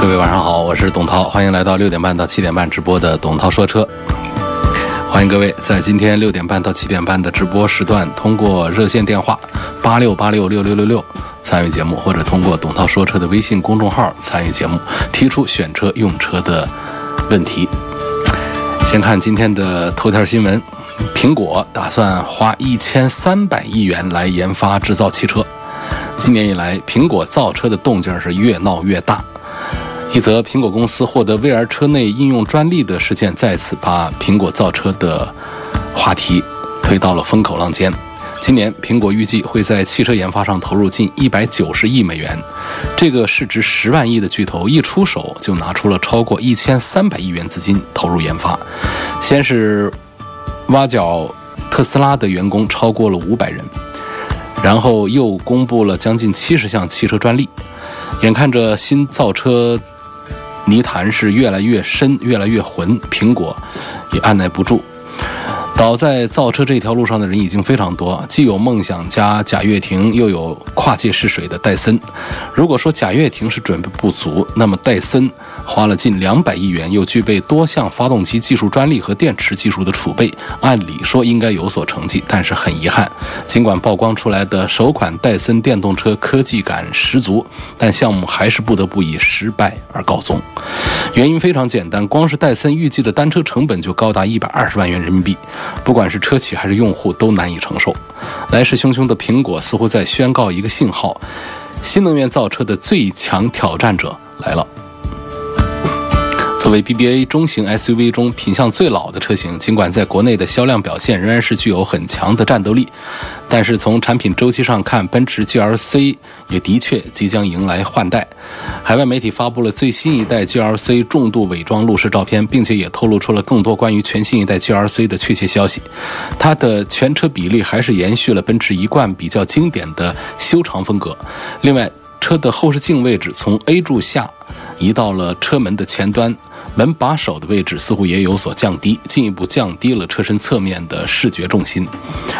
各位晚上好，我是董涛，欢迎来到六点半到七点半直播的董涛说车。欢迎各位在今天六点半到七点半的直播时段，通过热线电话八六八六六六六六参与节目，或者通过董涛说车的微信公众号参与节目，提出选车用车的问题。先看今天的头条新闻：苹果打算花一千三百亿元来研发制造汽车。今年以来，苹果造车的动静是越闹越大。一则苹果公司获得 VR 车内应用专利的事件，再次把苹果造车的话题推到了风口浪尖。今年，苹果预计会在汽车研发上投入近一百九十亿美元。这个市值十万亿的巨头一出手就拿出了超过一千三百亿元资金投入研发。先是挖角特斯拉的员工超过了五百人，然后又公布了将近七十项汽车专利。眼看着新造车。泥潭是越来越深，越来越浑，苹果也按耐不住。倒在造车这条路上的人已经非常多，既有梦想家贾跃亭，又有跨界试水的戴森。如果说贾跃亭是准备不足，那么戴森花了近两百亿元，又具备多项发动机技术专利和电池技术的储备，按理说应该有所成绩。但是很遗憾，尽管曝光出来的首款戴森电动车科技感十足，但项目还是不得不以失败而告终。原因非常简单，光是戴森预计的单车成本就高达一百二十万元人民币。不管是车企还是用户都难以承受。来势汹汹的苹果似乎在宣告一个信号：新能源造车的最强挑战者来了。作为 BBA 中型 SUV 中品相最老的车型，尽管在国内的销量表现仍然是具有很强的战斗力，但是从产品周期上看，奔驰 GLC 也的确即将迎来换代。海外媒体发布了最新一代 GLC 重度伪装路试照片，并且也透露出了更多关于全新一代 GLC 的确切消息。它的全车比例还是延续了奔驰一贯比较经典的修长风格。另外，车的后视镜位置从 A 柱下移到了车门的前端。门把手的位置似乎也有所降低，进一步降低了车身侧面的视觉重心。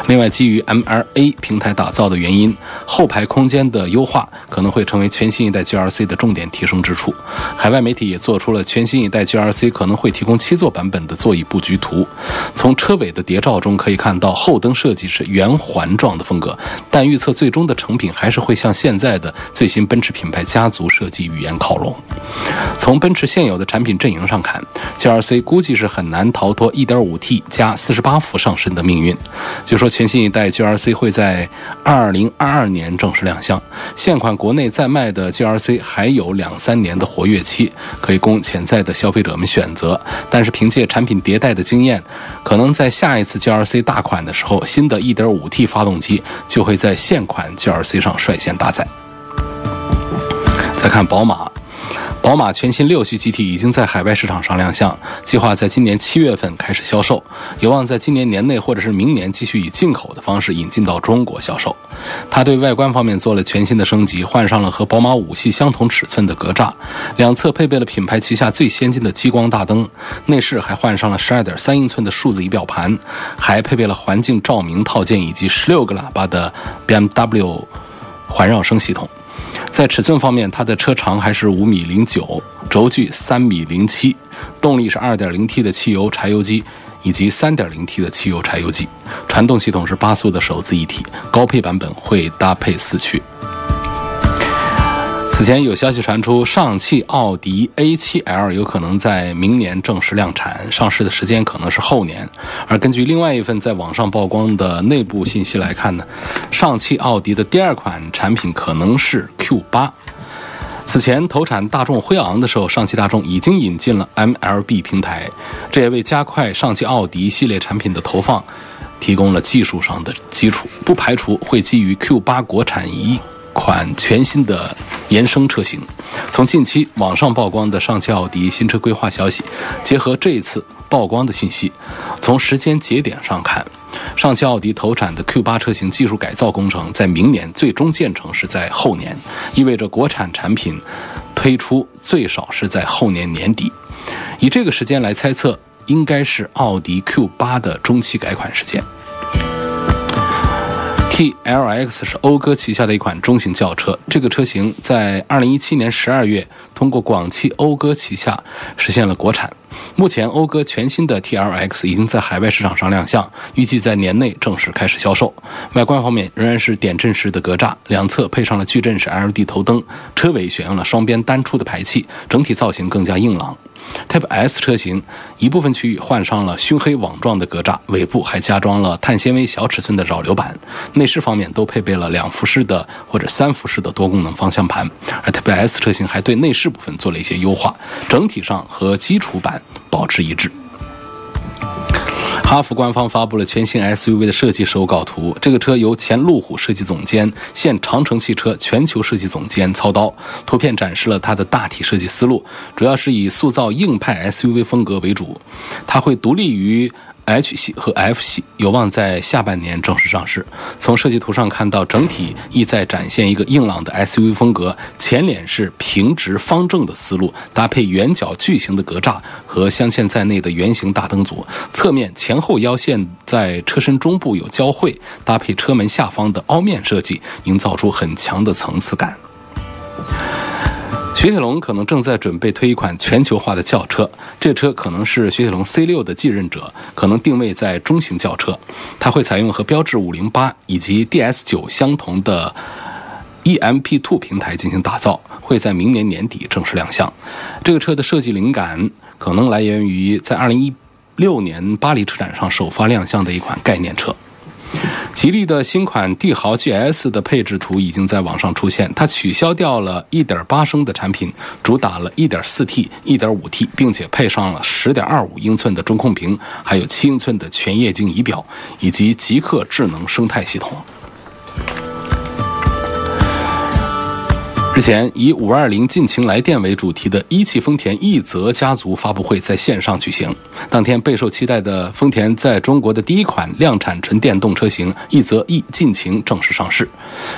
另外，基于 MLA 平台打造的原因，后排空间的优化可能会成为全新一代 GRC 的重点提升之处。海外媒体也做出了全新一代 GRC 可能会提供七座版本的座椅布局图。从车尾的谍照中可以看到，后灯设计是圆环状的风格，但预测最终的成品还是会向现在的最新奔驰品牌家族设计语言靠拢。从奔驰现有的产品阵营。上看，GLC 估计是很难逃脱 1.5T 加48伏上身的命运。据说全新一代 GLC 会在2022年正式亮相。现款国内在卖的 GLC 还有两三年的活跃期，可以供潜在的消费者们选择。但是凭借产品迭代的经验，可能在下一次 GLC 大款的时候，新的 1.5T 发动机就会在现款 GLC 上率先搭载。再看宝马。宝马全新六系 GT 已经在海外市场上亮相，计划在今年七月份开始销售，有望在今年年内或者是明年继续以进口的方式引进到中国销售。它对外观方面做了全新的升级，换上了和宝马五系相同尺寸的格栅，两侧配备了品牌旗下最先进的激光大灯，内饰还换上了十二点三英寸的数字仪表盘，还配备了环境照明套件以及十六个喇叭的 BMW 环绕声系统。在尺寸方面，它的车长还是五米零九，轴距三米零七，动力是二点零 T 的汽油柴油机以及三点零 T 的汽油柴油机，传动系统是八速的手自一体，高配版本会搭配四驱。此前有消息传出，上汽奥迪 A7L 有可能在明年正式量产，上市的时间可能是后年。而根据另外一份在网上曝光的内部信息来看呢，上汽奥迪的第二款产品可能是 Q8。此前投产大众辉昂的时候，上汽大众已经引进了 MLB 平台，这也为加快上汽奥迪系列产品的投放提供了技术上的基础，不排除会基于 Q8 国产一。款全新的延伸车型。从近期网上曝光的上汽奥迪新车规划消息，结合这一次曝光的信息，从时间节点上看，上汽奥迪投产的 Q8 车型技术改造工程在明年最终建成是在后年，意味着国产产品推出最少是在后年年底。以这个时间来猜测，应该是奥迪 Q8 的中期改款时间。TLX 是讴歌旗下的一款中型轿车，这个车型在2017年12月通过广汽讴歌旗下实现了国产。目前，讴歌全新的 TLX 已经在海外市场上亮相，预计在年内正式开始销售。外观方面仍然是点阵式的格栅，两侧配上了矩阵式 LED 头灯，车尾选用了双边单出的排气，整体造型更加硬朗。Type S 车型一部分区域换上了熏黑网状的格栅，尾部还加装了碳纤维小尺寸的扰流板。内饰方面都配备了两辐式的或者三辐式的多功能方向盘，而 Type S 车型还对内饰部分做了一些优化，整体上和基础版保持一致。哈弗官方发布了全新 SUV 的设计手稿图。这个车由前路虎设计总监、现长城汽车全球设计总监操刀。图片展示了它的大体设计思路，主要是以塑造硬派 SUV 风格为主。它会独立于。H 系和 F 系有望在下半年正式上市。从设计图上看到，整体意在展现一个硬朗的 SUV 风格。前脸是平直方正的思路，搭配圆角矩形的格栅和镶嵌在内的圆形大灯组。侧面前后腰线在车身中部有交汇，搭配车门下方的凹面设计，营造出很强的层次感。雪铁龙可能正在准备推一款全球化的轿车，这车可能是雪铁龙 C6 的继任者，可能定位在中型轿车。它会采用和标致508以及 DS9 相同的 EMP2 平台进行打造，会在明年年底正式亮相。这个车的设计灵感可能来源于在六年巴黎车展上首发亮相的一款概念车。吉利的新款帝豪 GS 的配置图已经在网上出现，它取消掉了1.8升的产品，主打了 1.4T、1.5T，并且配上了10.25英寸的中控屏，还有7英寸的全液晶仪表以及极客智能生态系统。之前以“五二零尽情来电”为主题的一汽丰田奕泽家族发布会在线上举行。当天备受期待的丰田在中国的第一款量产纯电动车型奕泽 E 尽情正式上市，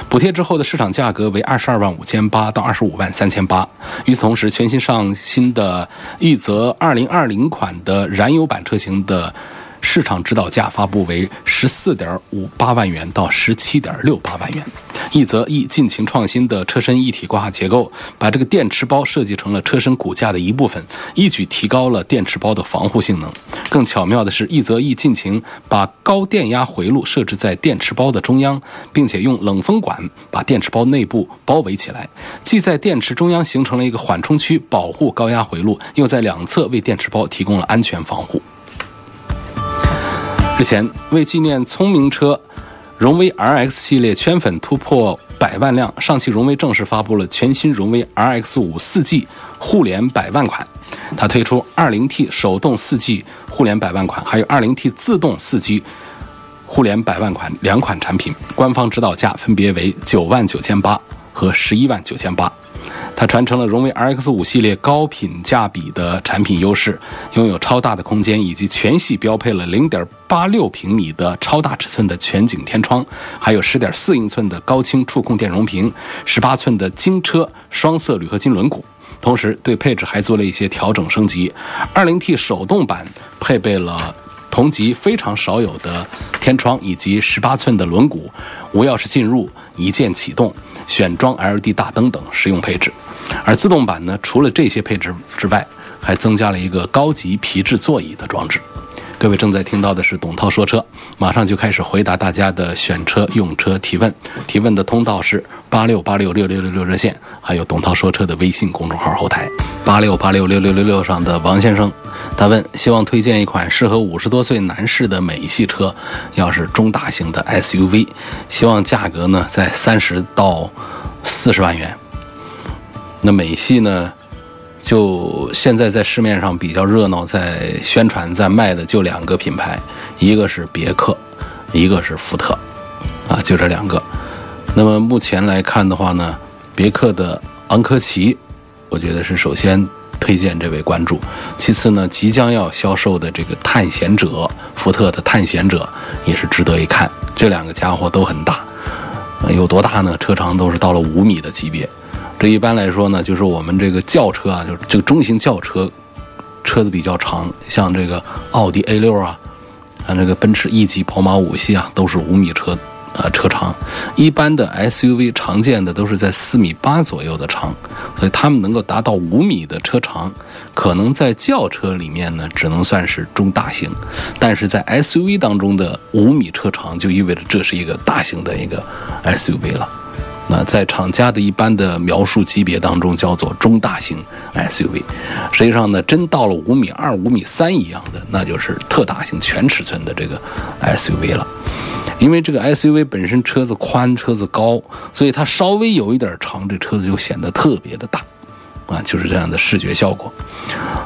补贴之后的市场价格为二十二万五千八到二十五万三千八。与此同时，全新上新的奕泽二零二零款的燃油版车型的。市场指导价发布为十四点五八万元到十七点六八万元。一则一尽情创新的车身一体挂结构，把这个电池包设计成了车身骨架的一部分，一举提高了电池包的防护性能。更巧妙的是，一则一尽情把高电压回路设置在电池包的中央，并且用冷风管把电池包内部包围起来，既在电池中央形成了一个缓冲区，保护高压回路，又在两侧为电池包提供了安全防护。之前为纪念聪明车荣威 RX 系列圈粉突破百万辆，上汽荣威正式发布了全新荣威 RX 五四 G 互联百万款。它推出 2.0T 手动四 G 互联百万款，还有 2.0T 自动四 G 互联百万款两款产品，官方指导价分别为九万九千八和十一万九千八。它传承了荣威 RX 五系列高品价比的产品优势，拥有超大的空间，以及全系标配了0.86平米的超大尺寸的全景天窗，还有10.4英寸的高清触控电容屏，18寸的精车双色铝合金轮毂。同时，对配置还做了一些调整升级。20T 手动版配备了同级非常少有的天窗以及18寸的轮毂，无钥匙进入，一键启动。选装 LED 大灯等实用配置，而自动版呢，除了这些配置之外，还增加了一个高级皮质座椅的装置。各位正在听到的是董涛说车，马上就开始回答大家的选车用车提问。提问的通道是八六八六六六六六热线，还有董涛说车的微信公众号后台八六八六六六六六上的王先生，他问希望推荐一款适合五十多岁男士的美系车，要是中大型的 SUV，希望价格呢在三十到四十万元。那美系呢？就现在在市面上比较热闹，在宣传在卖的就两个品牌，一个是别克，一个是福特，啊，就这两个。那么目前来看的话呢，别克的昂科旗，我觉得是首先推荐这位关注。其次呢，即将要销售的这个探险者，福特的探险者也是值得一看。这两个家伙都很大，有多大呢？车长都是到了五米的级别。这一般来说呢，就是我们这个轿车啊，就是这个中型轿车，车子比较长，像这个奥迪 A 六啊，像这个奔驰 E 级、宝马五系啊，都是五米车。呃，车长一般的 SUV 常见的都是在四米八左右的长，所以它们能够达到五米的车长，可能在轿车里面呢只能算是中大型，但是在 SUV 当中的五米车长就意味着这是一个大型的一个 SUV 了。那在厂家的一般的描述级别当中叫做中大型 SUV，实际上呢，真到了五米二、五米三一样的，那就是特大型全尺寸的这个 SUV 了。因为这个 SUV 本身车子宽、车子高，所以它稍微有一点长，这车子就显得特别的大，啊，就是这样的视觉效果。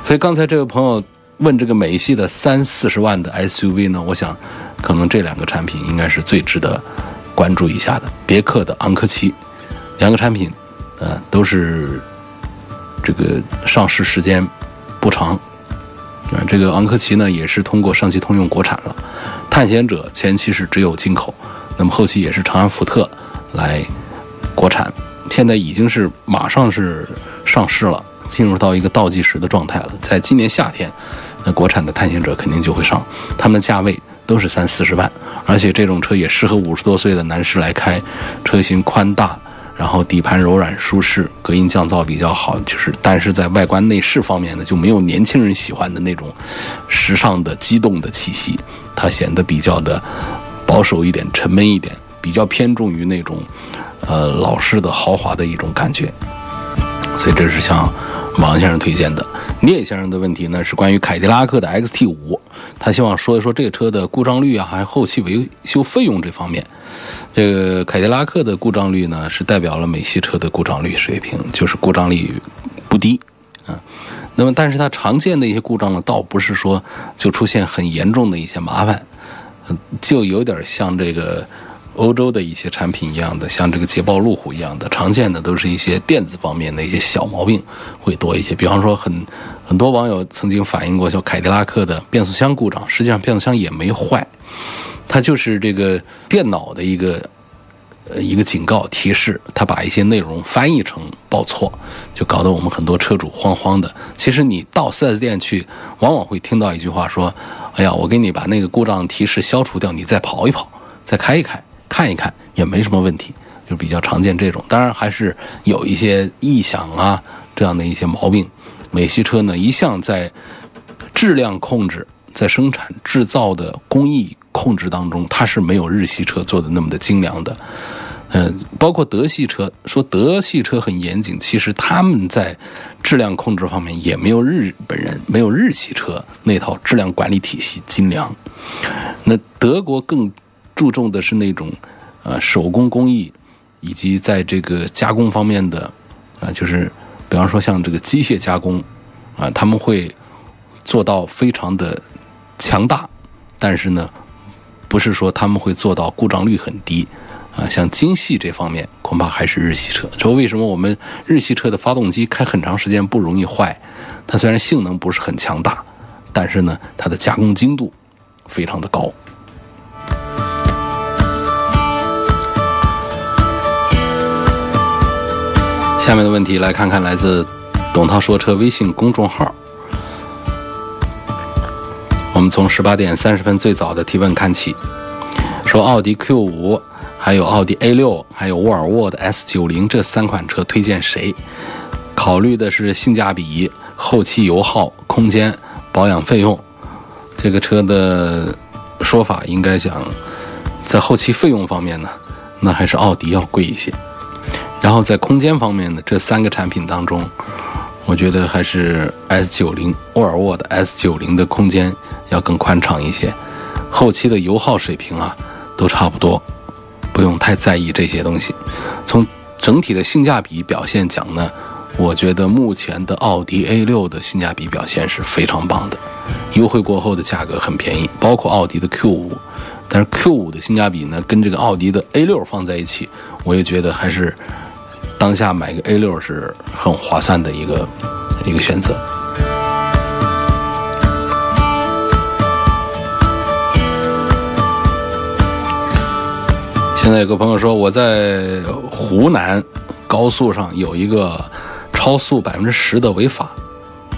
所以刚才这位朋友问这个美系的三四十万的 SUV 呢，我想可能这两个产品应该是最值得关注一下的。别克的昂科旗，两个产品，呃，都是这个上市时间不长。啊，这个昂科旗呢也是通过上汽通用国产了，探险者前期是只有进口，那么后期也是长安福特来国产，现在已经是马上是上市了，进入到一个倒计时的状态了。在今年夏天，那国产的探险者肯定就会上，他们的价位都是三四十万，而且这种车也适合五十多岁的男士来开，车型宽大。然后底盘柔软舒适，隔音降噪比较好，就是但是在外观内饰方面呢，就没有年轻人喜欢的那种时尚的激动的气息，它显得比较的保守一点、沉闷一点，比较偏重于那种呃老式的豪华的一种感觉。所以这是向王先生推荐的。聂先生的问题呢是关于凯迪拉克的 XT 五，他希望说一说这个车的故障率啊，还有后期维修费用这方面。这个凯迪拉克的故障率呢，是代表了美系车的故障率水平，就是故障率不低啊。那么，但是它常见的一些故障呢，倒不是说就出现很严重的一些麻烦，就有点像这个欧洲的一些产品一样的，像这个捷豹路虎一样的，常见的都是一些电子方面的一些小毛病会多一些。比方说，很很多网友曾经反映过，像凯迪拉克的变速箱故障，实际上变速箱也没坏。它就是这个电脑的一个呃一个警告提示，它把一些内容翻译成报错，就搞得我们很多车主慌慌的。其实你到 4S 店去，往往会听到一句话说：“哎呀，我给你把那个故障提示消除掉，你再跑一跑，再开一开，看一看也没什么问题。”就比较常见这种。当然还是有一些异响啊这样的一些毛病。美系车呢一向在质量控制、在生产制造的工艺。控制当中，它是没有日系车做的那么的精良的，嗯，包括德系车，说德系车很严谨，其实他们在质量控制方面也没有日本人、没有日系车那套质量管理体系精良。那德国更注重的是那种，呃，手工工艺，以及在这个加工方面的，啊，就是比方说像这个机械加工，啊，他们会做到非常的强大，但是呢。不是说他们会做到故障率很低，啊，像精细这方面恐怕还是日系车。说为什么我们日系车的发动机开很长时间不容易坏？它虽然性能不是很强大，但是呢，它的加工精度非常的高。下面的问题来看看来自董涛说车微信公众号。我们从十八点三十分最早的提问看起，说奥迪 Q 五、还有奥迪 A 六、还有沃尔沃的 S 九零这三款车推荐谁？考虑的是性价比、后期油耗、空间、保养费用。这个车的说法应该讲，在后期费用方面呢，那还是奥迪要贵一些。然后在空间方面呢，这三个产品当中，我觉得还是 S 九零、沃尔沃的 S 九零的空间。要更宽敞一些，后期的油耗水平啊，都差不多，不用太在意这些东西。从整体的性价比表现讲呢，我觉得目前的奥迪 A 六的性价比表现是非常棒的，优惠过后的价格很便宜，包括奥迪的 Q 五。但是 Q 五的性价比呢，跟这个奥迪的 A 六放在一起，我也觉得还是当下买个 A 六是很划算的一个一个选择。现在有个朋友说，我在湖南高速上有一个超速百分之十的违法，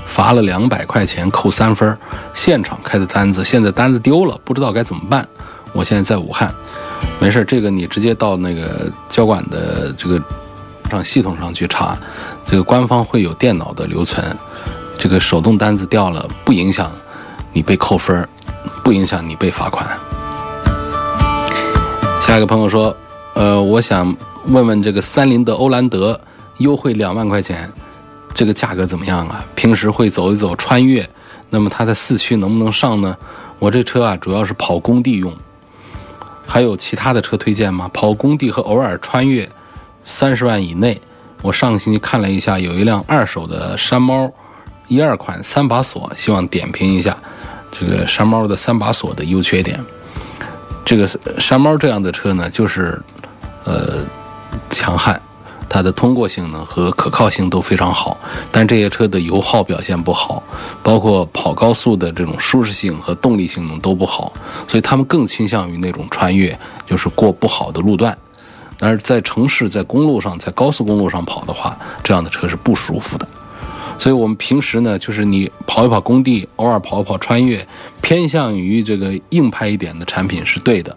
罚了两百块钱，扣三分，现场开的单子，现在单子丢了，不知道该怎么办。我现在在武汉，没事，这个你直接到那个交管的这个上系统上去查，这个官方会有电脑的留存，这个手动单子掉了，不影响你被扣分，不影响你被罚款。下一个朋友说，呃，我想问问这个三菱的欧蓝德优惠两万块钱，这个价格怎么样啊？平时会走一走穿越，那么它在四驱能不能上呢？我这车啊，主要是跑工地用，还有其他的车推荐吗？跑工地和偶尔穿越，三十万以内。我上个星期看了一下，有一辆二手的山猫一二款三把锁，希望点评一下这个山猫的三把锁的优缺点。这个山猫这样的车呢，就是，呃，强悍，它的通过性能和可靠性都非常好，但这些车的油耗表现不好，包括跑高速的这种舒适性和动力性能都不好，所以他们更倾向于那种穿越，就是过不好的路段。但是在城市、在公路上、在高速公路上跑的话，这样的车是不舒服的。所以我们平时呢，就是你跑一跑工地，偶尔跑一跑穿越，偏向于这个硬派一点的产品是对的。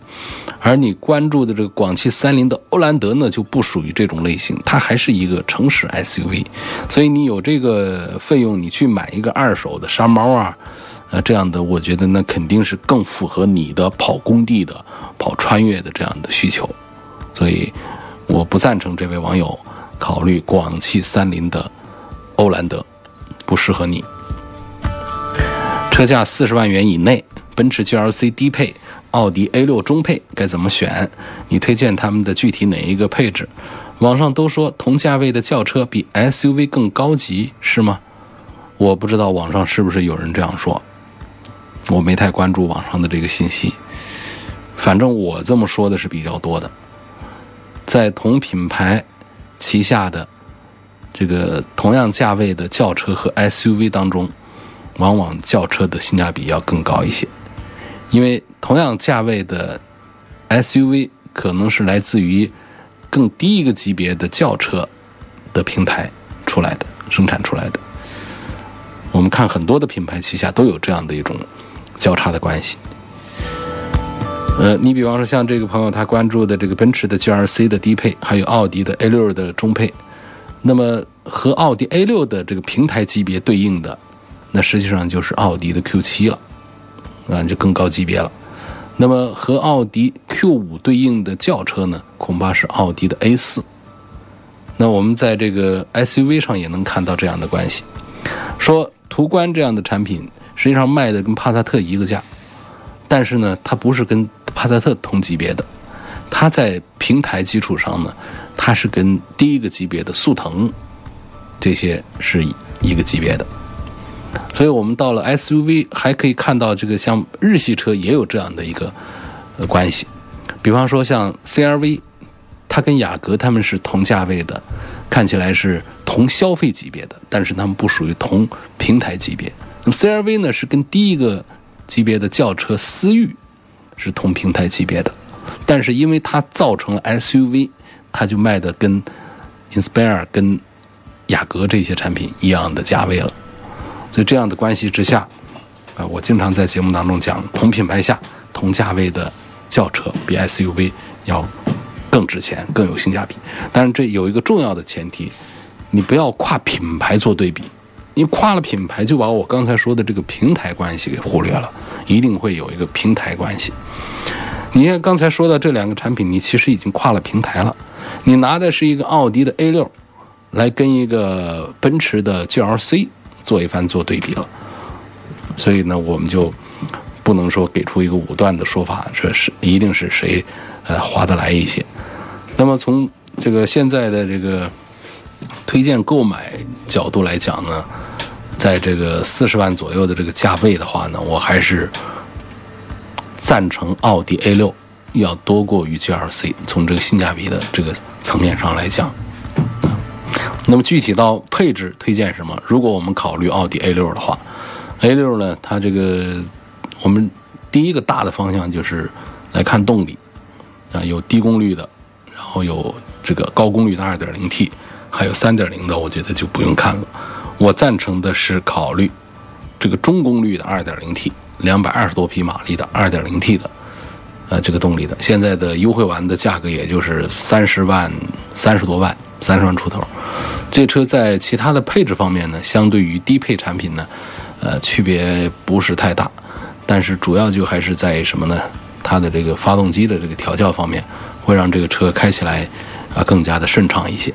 而你关注的这个广汽三菱的欧蓝德呢，就不属于这种类型，它还是一个城市 SUV。所以你有这个费用，你去买一个二手的山猫啊，呃，这样的，我觉得那肯定是更符合你的跑工地的、跑穿越的这样的需求。所以我不赞成这位网友考虑广汽三菱的欧蓝德。不适合你。车价四十万元以内，奔驰 GLC 低配，奥迪 A6 中配该怎么选？你推荐他们的具体哪一个配置？网上都说同价位的轿车比 SUV 更高级，是吗？我不知道网上是不是有人这样说，我没太关注网上的这个信息。反正我这么说的是比较多的，在同品牌旗下的。这个同样价位的轿车和 SUV 当中，往往轿车的性价比要更高一些，因为同样价位的 SUV 可能是来自于更低一个级别的轿车的平台出来的生产出来的。我们看很多的品牌旗下都有这样的一种交叉的关系。呃，你比方说像这个朋友他关注的这个奔驰的 GRC 的低配，还有奥迪的 A6 的中配。那么和奥迪 A6 的这个平台级别对应的，那实际上就是奥迪的 Q7 了，啊，就更高级别了。那么和奥迪 Q5 对应的轿车呢，恐怕是奥迪的 A4。那我们在这个 SUV 上也能看到这样的关系，说途观这样的产品实际上卖的跟帕萨特一个价，但是呢，它不是跟帕萨特同级别的，它在平台基础上呢。它是跟第一个级别的速腾这些是一个级别的，所以我们到了 SUV 还可以看到这个像日系车也有这样的一个关系，比方说像 CRV，它跟雅阁他们是同价位的，看起来是同消费级别的，但是他们不属于同平台级别。那么 CRV 呢是跟第一个级别的轿车思域是同平台级别的，但是因为它造成了 SUV。它就卖的跟 Inspire、跟雅阁这些产品一样的价位了，所以这样的关系之下，啊，我经常在节目当中讲，同品牌下同价位的轿车比 SUV 要更值钱、更有性价比。但是这有一个重要的前提，你不要跨品牌做对比，你跨了品牌就把我刚才说的这个平台关系给忽略了，一定会有一个平台关系。你看刚才说的这两个产品，你其实已经跨了平台了。你拿的是一个奥迪的 A 六，来跟一个奔驰的 GLC 做一番做对比了，所以呢，我们就不能说给出一个武断的说法，说是一定是谁呃划得来一些。那么从这个现在的这个推荐购买角度来讲呢，在这个四十万左右的这个价位的话呢，我还是赞成奥迪 A 六要多过于 GLC，从这个性价比的这个层面上来讲。那么具体到配置推荐什么？如果我们考虑奥迪 A 六的话，A 六呢，它这个我们第一个大的方向就是来看动力啊，有低功率的，然后有这个高功率的 2.0T，还有3.0的，我觉得就不用看了。我赞成的是考虑这个中功率的 2.0T，两百二十多匹马力的 2.0T 的，呃，这个动力的，现在的优惠完的价格也就是三十万、三十多万、三十万出头。这车在其他的配置方面呢，相对于低配产品呢，呃，区别不是太大，但是主要就还是在什么呢？它的这个发动机的这个调教方面，会让这个车开起来啊更加的顺畅一些。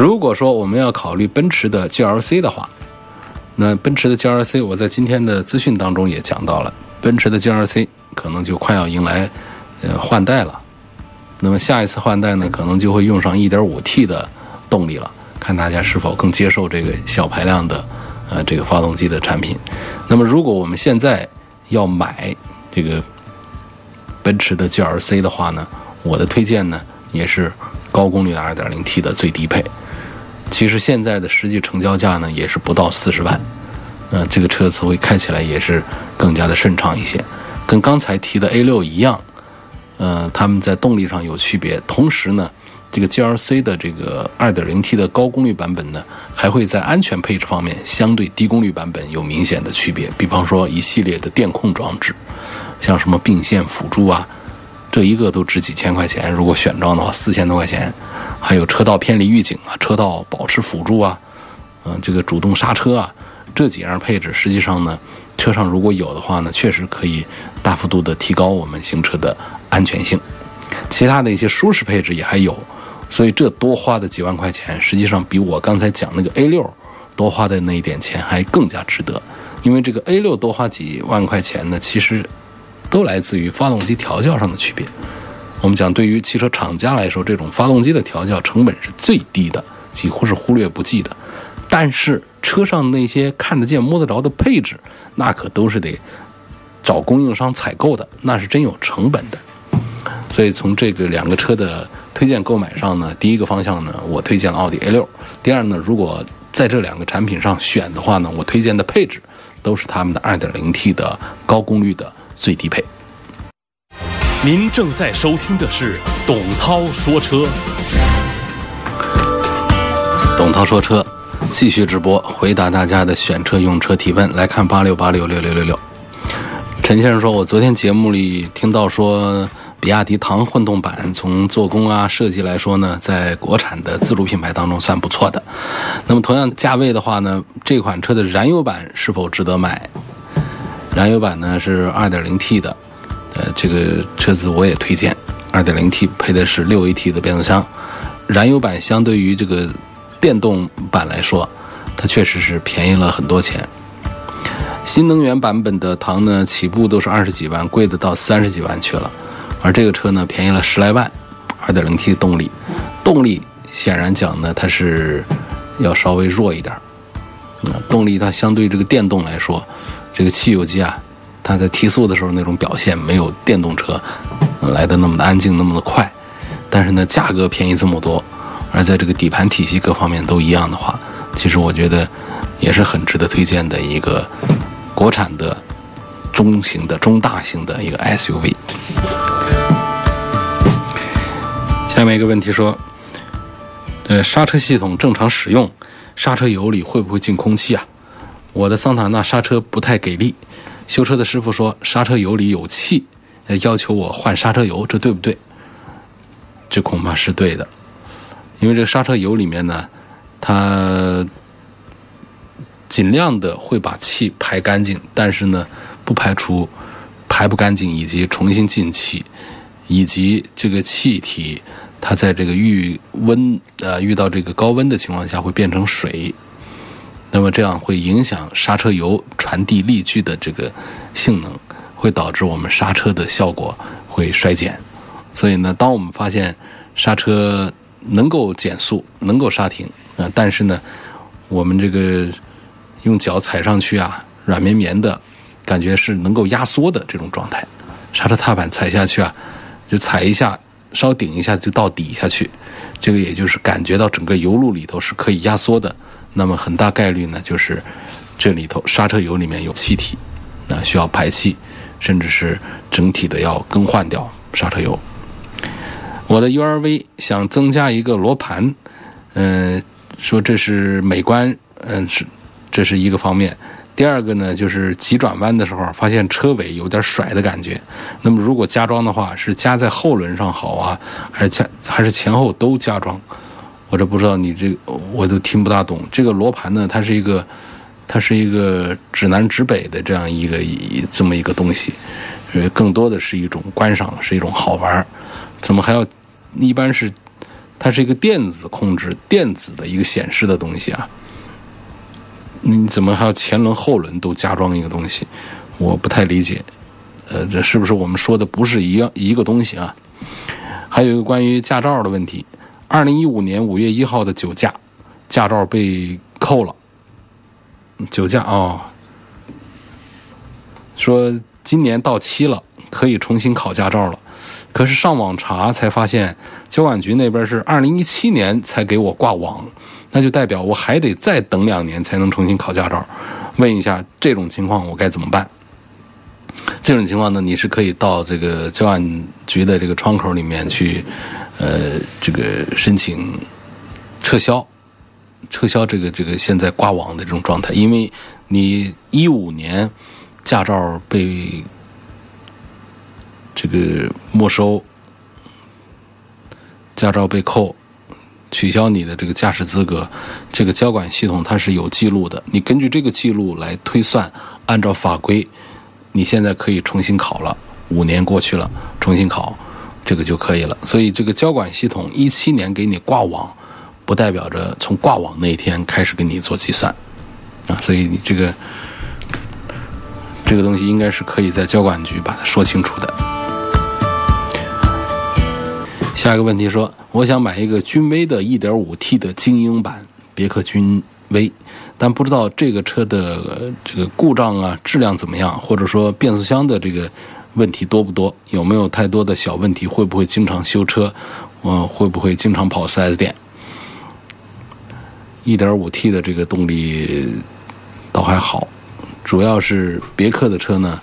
如果说我们要考虑奔驰的 GLC 的话，那奔驰的 GLC 我在今天的资讯当中也讲到了，奔驰的 GLC 可能就快要迎来呃换代了。那么下一次换代呢，可能就会用上 1.5T 的动力了，看大家是否更接受这个小排量的呃这个发动机的产品。那么如果我们现在要买这个奔驰的 GLC 的话呢，我的推荐呢也是高功率的 2.0T 的最低配。其实现在的实际成交价呢也是不到四十万，嗯，这个车子会开起来也是更加的顺畅一些，跟刚才提的 A6 一样，呃，他们在动力上有区别，同时呢，这个 GLC 的这个 2.0T 的高功率版本呢，还会在安全配置方面相对低功率版本有明显的区别，比方说一系列的电控装置，像什么并线辅助啊，这一个都值几千块钱，如果选装的话，四千多块钱。还有车道偏离预警啊，车道保持辅助啊，嗯，这个主动刹车啊，这几样配置，实际上呢，车上如果有的话呢，确实可以大幅度的提高我们行车的安全性。其他的一些舒适配置也还有，所以这多花的几万块钱，实际上比我刚才讲那个 A 六多花的那一点钱还更加值得。因为这个 A 六多花几万块钱呢，其实都来自于发动机调教上的区别。我们讲，对于汽车厂家来说，这种发动机的调教成本是最低的，几乎是忽略不计的。但是车上那些看得见、摸得着的配置，那可都是得找供应商采购的，那是真有成本的。所以从这个两个车的推荐购买上呢，第一个方向呢，我推荐了奥迪 A 六。第二呢，如果在这两个产品上选的话呢，我推荐的配置都是他们的 2.0T 的高功率的最低配。您正在收听的是董涛说车。董涛说车，继续直播，回答大家的选车用车提问。来看八六八六六六六六。陈先生说：“我昨天节目里听到说，比亚迪唐混动版从做工啊设计来说呢，在国产的自主品牌当中算不错的。那么同样价位的话呢，这款车的燃油版是否值得买？燃油版呢是 2.0T 的。”呃，这个车子我也推荐，2.0T 配的是 6AT 的变速箱，燃油版相对于这个电动版来说，它确实是便宜了很多钱。新能源版本的唐呢，起步都是二十几万，贵的到三十几万去了，而这个车呢，便宜了十来万，2.0T 动力，动力显然讲呢，它是要稍微弱一点，啊，动力它相对这个电动来说，这个汽油机啊。它在提速的时候那种表现没有电动车来的那么的安静，那么的快。但是呢，价格便宜这么多，而在这个底盘体系各方面都一样的话，其实我觉得也是很值得推荐的一个国产的中型的中大型的一个 SUV。下面一个问题说，呃，刹车系统正常使用，刹车油里会不会进空气啊？我的桑塔纳刹车不太给力。修车的师傅说刹车油里有气，要求我换刹车油，这对不对？这恐怕是对的，因为这个刹车油里面呢，它尽量的会把气排干净，但是呢，不排除排不干净以及重新进气，以及这个气体它在这个遇温呃遇到这个高温的情况下会变成水。那么这样会影响刹车油传递力矩的这个性能，会导致我们刹车的效果会衰减。所以呢，当我们发现刹车能够减速、能够刹停啊，但是呢，我们这个用脚踩上去啊，软绵绵的，感觉是能够压缩的这种状态。刹车踏板踩下去啊，就踩一下，稍顶一下就到底下去，这个也就是感觉到整个油路里头是可以压缩的。那么很大概率呢，就是这里头刹车油里面有气体，那需要排气，甚至是整体的要更换掉刹车油。我的 URV 想增加一个罗盘，嗯，说这是美观，嗯是，这是一个方面。第二个呢，就是急转弯的时候发现车尾有点甩的感觉。那么如果加装的话，是加在后轮上好啊，还是前还是前后都加装？我这不知道你这我都听不大懂。这个罗盘呢，它是一个它是一个指南指北的这样一个这么一个东西，呃，更多的是一种观赏，是一种好玩怎么还要？一般是，它是一个电子控制、电子的一个显示的东西啊。你怎么还要前轮、后轮都加装一个东西？我不太理解。呃，这是不是我们说的不是一样一个东西啊？还有一个关于驾照的问题。二零一五年五月一号的酒驾，驾照被扣了。酒驾啊，说今年到期了，可以重新考驾照了。可是上网查才发现，交管局那边是二零一七年才给我挂网，那就代表我还得再等两年才能重新考驾照。问一下这种情况我该怎么办？这种情况呢，你是可以到这个交管局的这个窗口里面去，呃，这个申请撤销，撤销这个这个现在挂网的这种状态，因为你一五年驾照被。这个没收驾照被扣，取消你的这个驾驶资格，这个交管系统它是有记录的。你根据这个记录来推算，按照法规，你现在可以重新考了。五年过去了，重新考，这个就可以了。所以这个交管系统一七年给你挂网，不代表着从挂网那一天开始给你做计算啊。所以你这个这个东西应该是可以在交管局把它说清楚的。下一个问题说，我想买一个君威的 1.5T 的精英版别克君威，但不知道这个车的这个故障啊质量怎么样，或者说变速箱的这个问题多不多，有没有太多的小问题，会不会经常修车，嗯，会不会经常跑 4S 店？1.5T 的这个动力倒还好，主要是别克的车呢。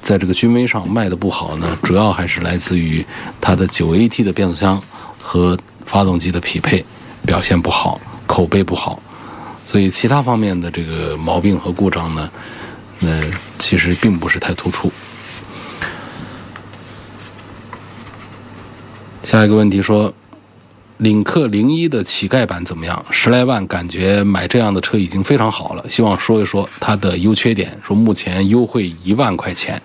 在这个君威上卖的不好呢，主要还是来自于它的九 AT 的变速箱和发动机的匹配表现不好，口碑不好，所以其他方面的这个毛病和故障呢，那其实并不是太突出。下一个问题说。领克零一的乞丐版怎么样？十来万，感觉买这样的车已经非常好了。希望说一说它的优缺点。说目前优惠一万块钱，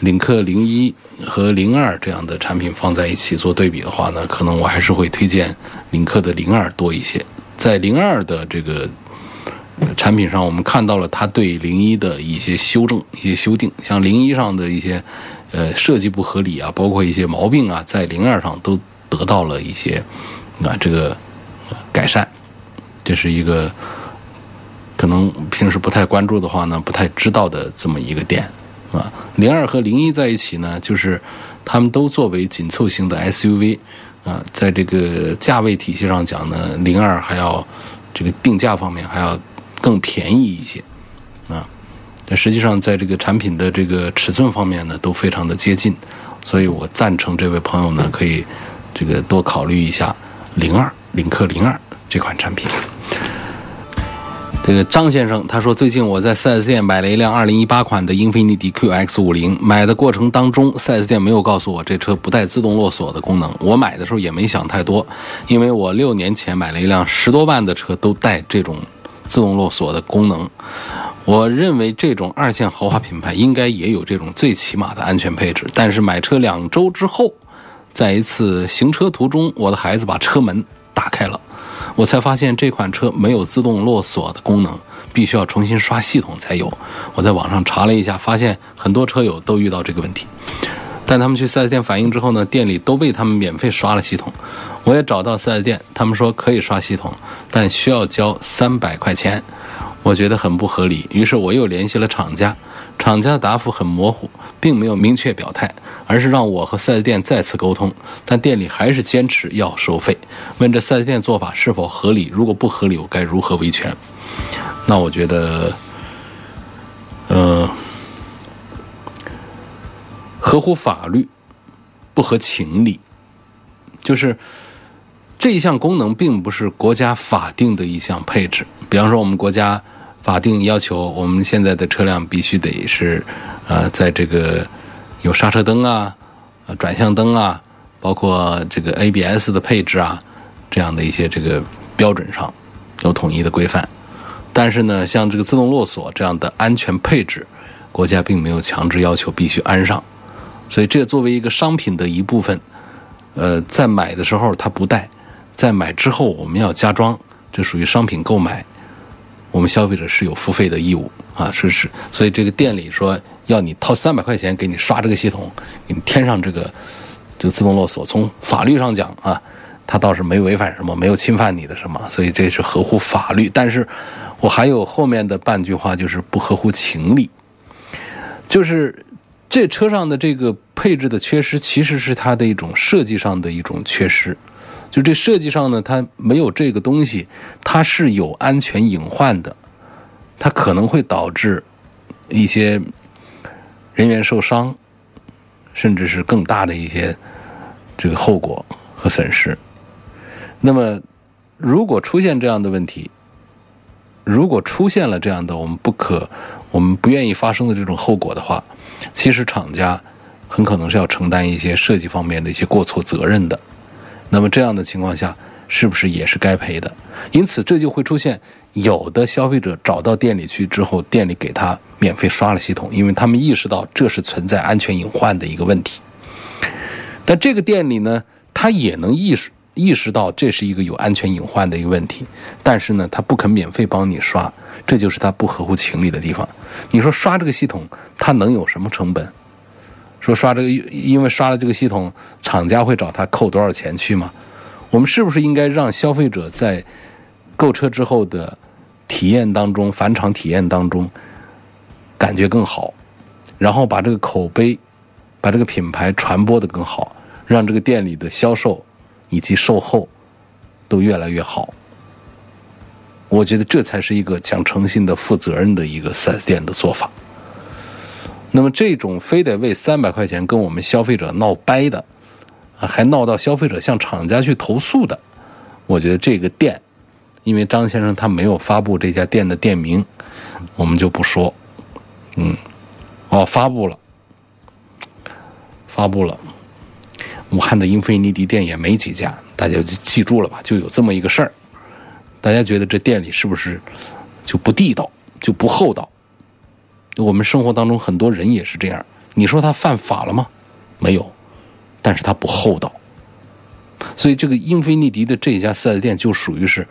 领克零一和零二这样的产品放在一起做对比的话呢，可能我还是会推荐领克的零二多一些。在零二的这个产品上，我们看到了它对零一的一些修正、一些修订，像零一上的一些呃设计不合理啊，包括一些毛病啊，在零二上都。得到了一些啊，这个改善，这是一个可能平时不太关注的话呢，不太知道的这么一个点啊。零二和零一在一起呢，就是他们都作为紧凑型的 SUV 啊，在这个价位体系上讲呢，零二还要这个定价方面还要更便宜一些啊。但实际上，在这个产品的这个尺寸方面呢，都非常的接近，所以我赞成这位朋友呢可以。这个多考虑一下，零二领克零二这款产品。这个张先生他说，最近我在 4S 店买了一辆2018款的英菲尼迪 QX50，买的过程当中，4S 店没有告诉我这车不带自动落锁的功能。我买的时候也没想太多，因为我六年前买了一辆十多万的车，都带这种自动落锁的功能。我认为这种二线豪华品牌应该也有这种最起码的安全配置。但是买车两周之后。在一次行车途中，我的孩子把车门打开了，我才发现这款车没有自动落锁的功能，必须要重新刷系统才有。我在网上查了一下，发现很多车友都遇到这个问题，但他们去 4S 店反映之后呢，店里都为他们免费刷了系统。我也找到 4S 店，他们说可以刷系统，但需要交三百块钱。我觉得很不合理。于是我又联系了厂家，厂家的答复很模糊，并没有明确表态，而是让我和 4S 店再次沟通，但店里还是坚持要收费。问这 4S 店做法是否合理？如果不合理，我该如何维权？那我觉得，呃，合乎法律，不合情理，就是这一项功能并不是国家法定的一项配置。比方说，我们国家法定要求我们现在的车辆必须得是，呃，在这个有刹车灯啊、呃转向灯啊，包括这个 ABS 的配置啊，这样的一些这个标准上有统一的规范。但是呢，像这个自动落锁这样的安全配置，国家并没有强制要求必须安上，所以这作为一个商品的一部分，呃，在买的时候它不带，在买之后我们要加装，这属于商品购买，我们消费者是有付费的义务啊，是是，所以这个店里说要你掏三百块钱给你刷这个系统，给你添上这个这个自动落锁，从法律上讲啊，它倒是没违反什么，没有侵犯你的什么，所以这是合乎法律，但是。我还有后面的半句话，就是不合乎情理，就是这车上的这个配置的缺失，其实是它的一种设计上的一种缺失。就这设计上呢，它没有这个东西，它是有安全隐患的，它可能会导致一些人员受伤，甚至是更大的一些这个后果和损失。那么，如果出现这样的问题，如果出现了这样的我们不可、我们不愿意发生的这种后果的话，其实厂家很可能是要承担一些设计方面的一些过错责任的。那么这样的情况下，是不是也是该赔的？因此，这就会出现有的消费者找到店里去之后，店里给他免费刷了系统，因为他们意识到这是存在安全隐患的一个问题。但这个店里呢，他也能意识。意识到这是一个有安全隐患的一个问题，但是呢，他不肯免费帮你刷，这就是他不合乎情理的地方。你说刷这个系统，他能有什么成本？说刷这个，因为刷了这个系统，厂家会找他扣多少钱去吗？我们是不是应该让消费者在购车之后的体验当中，返厂体验当中感觉更好，然后把这个口碑、把这个品牌传播的更好，让这个店里的销售。以及售后都越来越好，我觉得这才是一个讲诚信的、负责任的一个四 S 店的做法。那么，这种非得为三百块钱跟我们消费者闹掰的，还闹到消费者向厂家去投诉的，我觉得这个店，因为张先生他没有发布这家店的店名，我们就不说。嗯，哦，发布了，发布了。武汉的英菲尼迪店也没几家，大家就记住了吧？就有这么一个事儿。大家觉得这店里是不是就不地道、就不厚道？我们生活当中很多人也是这样。你说他犯法了吗？没有，但是他不厚道。所以这个英菲尼迪的这家四 S 店就属于是，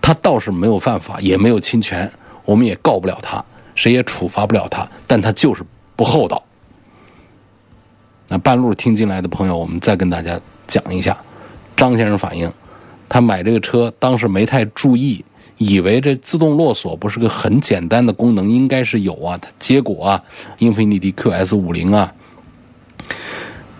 他倒是没有犯法，也没有侵权，我们也告不了他，谁也处罚不了他，但他就是不厚道。那半路听进来的朋友，我们再跟大家讲一下，张先生反映，他买这个车当时没太注意，以为这自动落锁不是个很简单的功能，应该是有啊。他结果啊，英菲尼迪 QS 五零啊，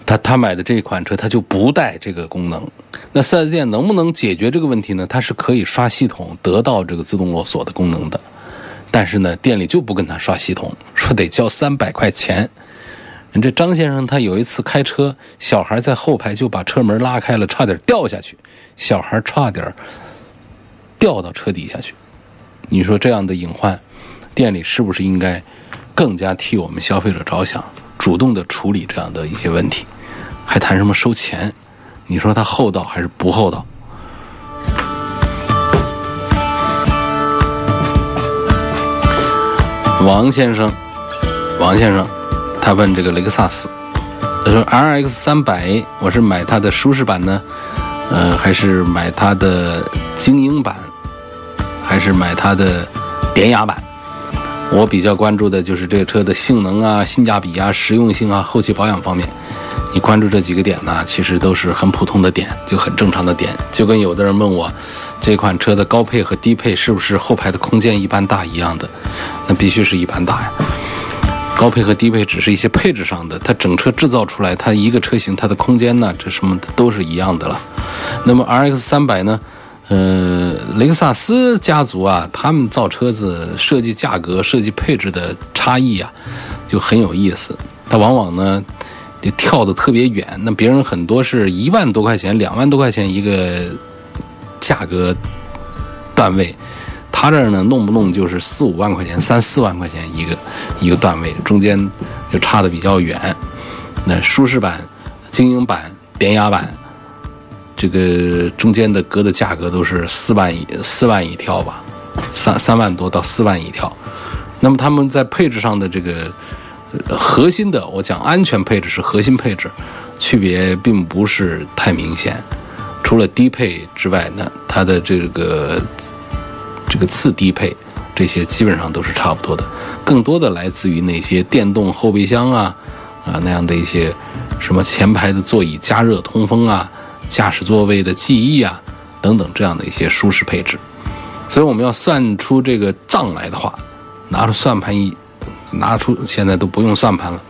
他他买的这款车他就不带这个功能。那 4S 店能不能解决这个问题呢？它是可以刷系统得到这个自动落锁的功能的，但是呢，店里就不跟他刷系统，说得交三百块钱。这张先生他有一次开车，小孩在后排就把车门拉开了，差点掉下去，小孩差点掉到车底下去。你说这样的隐患，店里是不是应该更加替我们消费者着想，主动的处理这样的一些问题？还谈什么收钱？你说他厚道还是不厚道？王先生，王先生。他问这个雷克萨斯，他说：“R X 三百，我是买它的舒适版呢，呃，还是买它的精英版，还是买它的典雅版？我比较关注的就是这个车的性能啊、性价比啊、实用性啊、后期保养方面。你关注这几个点呢，其实都是很普通的点，就很正常的点。就跟有的人问我，这款车的高配和低配是不是后排的空间一般大一样的？那必须是一般大呀。高配和低配只是一些配置上的，它整车制造出来，它一个车型它的空间呢，这什么都是一样的了。那么 RX 三百呢？呃，雷克萨斯家族啊，他们造车子设计价格、设计配置的差异啊，就很有意思。它往往呢，就跳的特别远。那别人很多是一万多块钱、两万多块钱一个价格段位，他这儿呢，弄不弄就是四五万块钱、三四万块钱一个一个段位，中间就差的比较远。那舒适版、精英版、典雅版。这个中间的隔的价格都是四万一四万一条吧，三三万多到四万一条。那么他们在配置上的这个核心的，我讲安全配置是核心配置，区别并不是太明显。除了低配之外，那它的这个这个次低配这些基本上都是差不多的。更多的来自于那些电动后备箱啊啊那样的一些什么前排的座椅加热通风啊。驾驶座位的记忆啊，等等这样的一些舒适配置，所以我们要算出这个账来的话，拿出算盘一，拿出现在都不用算盘了，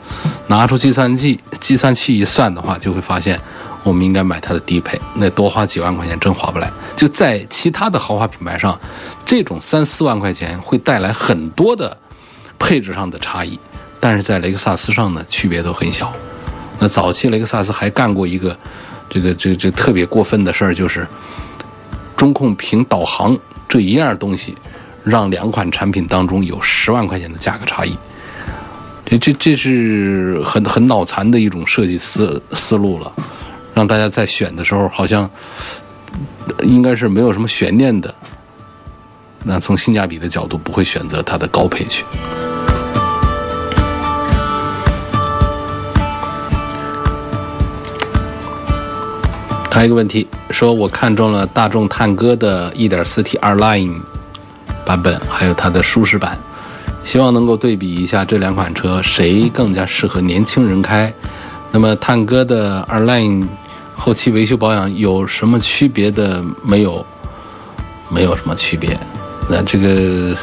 拿出计算器，计算器一算的话，就会发现我们应该买它的低配，那多花几万块钱真划不来。就在其他的豪华品牌上，这种三四万块钱会带来很多的配置上的差异，但是在雷克萨斯上呢，区别都很小。那早期雷克萨斯还干过一个。这个这个这特别过分的事儿就是，中控屏导航这一样东西，让两款产品当中有十万块钱的价格差异。这这这是很很脑残的一种设计思思路了，让大家在选的时候好像应该是没有什么悬念的。那从性价比的角度，不会选择它的高配去。还有一个问题，说我看中了大众探歌的 1.4T R-Line 版本，还有它的舒适版，希望能够对比一下这两款车谁更加适合年轻人开。那么探歌的 R-Line 后期维修保养有什么区别的没有？没有什么区别。那这个。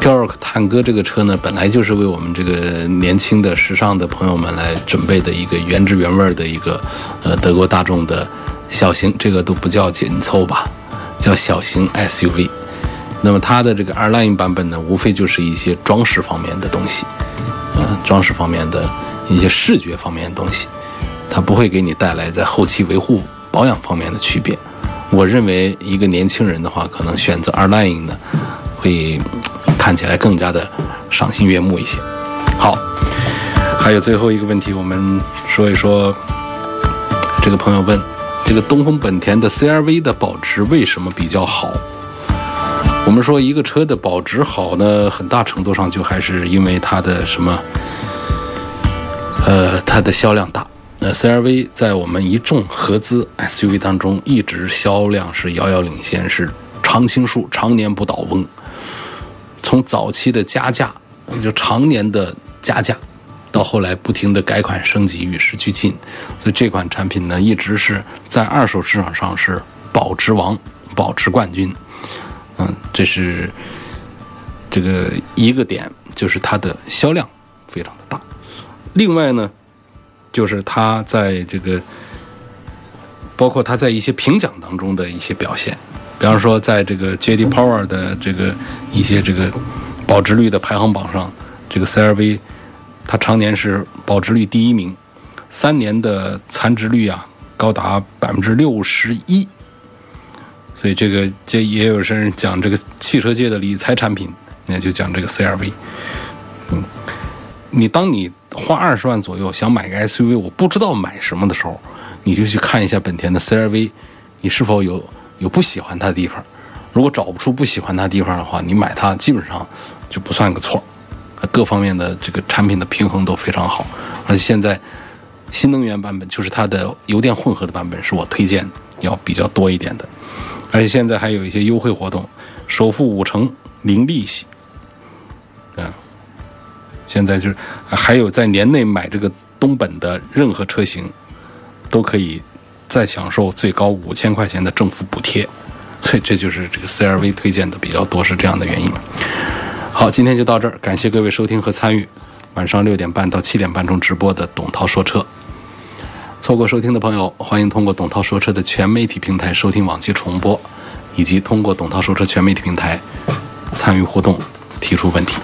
T-Roc 探歌这个车呢，本来就是为我们这个年轻的、时尚的朋友们来准备的一个原汁原味的一个，呃，德国大众的小型，这个都不叫紧凑吧，叫小型 SUV。那么它的这个 R-Line 版本呢，无非就是一些装饰方面的东西，嗯，装饰方面的一些视觉方面的东西，它不会给你带来在后期维护保养方面的区别。我认为一个年轻人的话，可能选择 R-Line 呢，会。看起来更加的赏心悦目一些。好，还有最后一个问题，我们说一说。这个朋友问：这个东风本田的 CRV 的保值为什么比较好？我们说一个车的保值好呢，很大程度上就还是因为它的什么？呃，它的销量大。那 CRV 在我们一众合资 SUV 当中，一直销量是遥遥领先，是常青树，常年不倒翁。从早期的加价，就常年的加价，到后来不停的改款升级，与时俱进，所以这款产品呢，一直是在二手市场上是保值王、保值冠军。嗯，这是这个一个点，就是它的销量非常的大。另外呢，就是它在这个，包括它在一些评奖当中的一些表现。比方说，在这个 J.D. Power 的这个一些这个保值率的排行榜上，这个 CRV 它常年是保值率第一名，三年的残值率啊高达百分之六十一。所以这个这也有些人讲这个汽车界的理财产品，那就讲这个 CRV。嗯，你当你花二十万左右想买个 SUV，我不知道买什么的时候，你就去看一下本田的 CRV，你是否有？有不喜欢它的地方，如果找不出不喜欢它的地方的话，你买它基本上就不算个错。各方面的这个产品的平衡都非常好，而且现在新能源版本就是它的油电混合的版本是我推荐要比较多一点的，而且现在还有一些优惠活动，首付五成零利息，嗯，现在就是还有在年内买这个东本的任何车型都可以再享受最高五千块钱的政府补贴。所以这就是这个 CRV 推荐的比较多，是这样的原因。好，今天就到这儿，感谢各位收听和参与晚上六点半到七点半中直播的董涛说车。错过收听的朋友，欢迎通过董涛说车的全媒体平台收听往期重播，以及通过董涛说车全媒体平台参与互动，提出问题。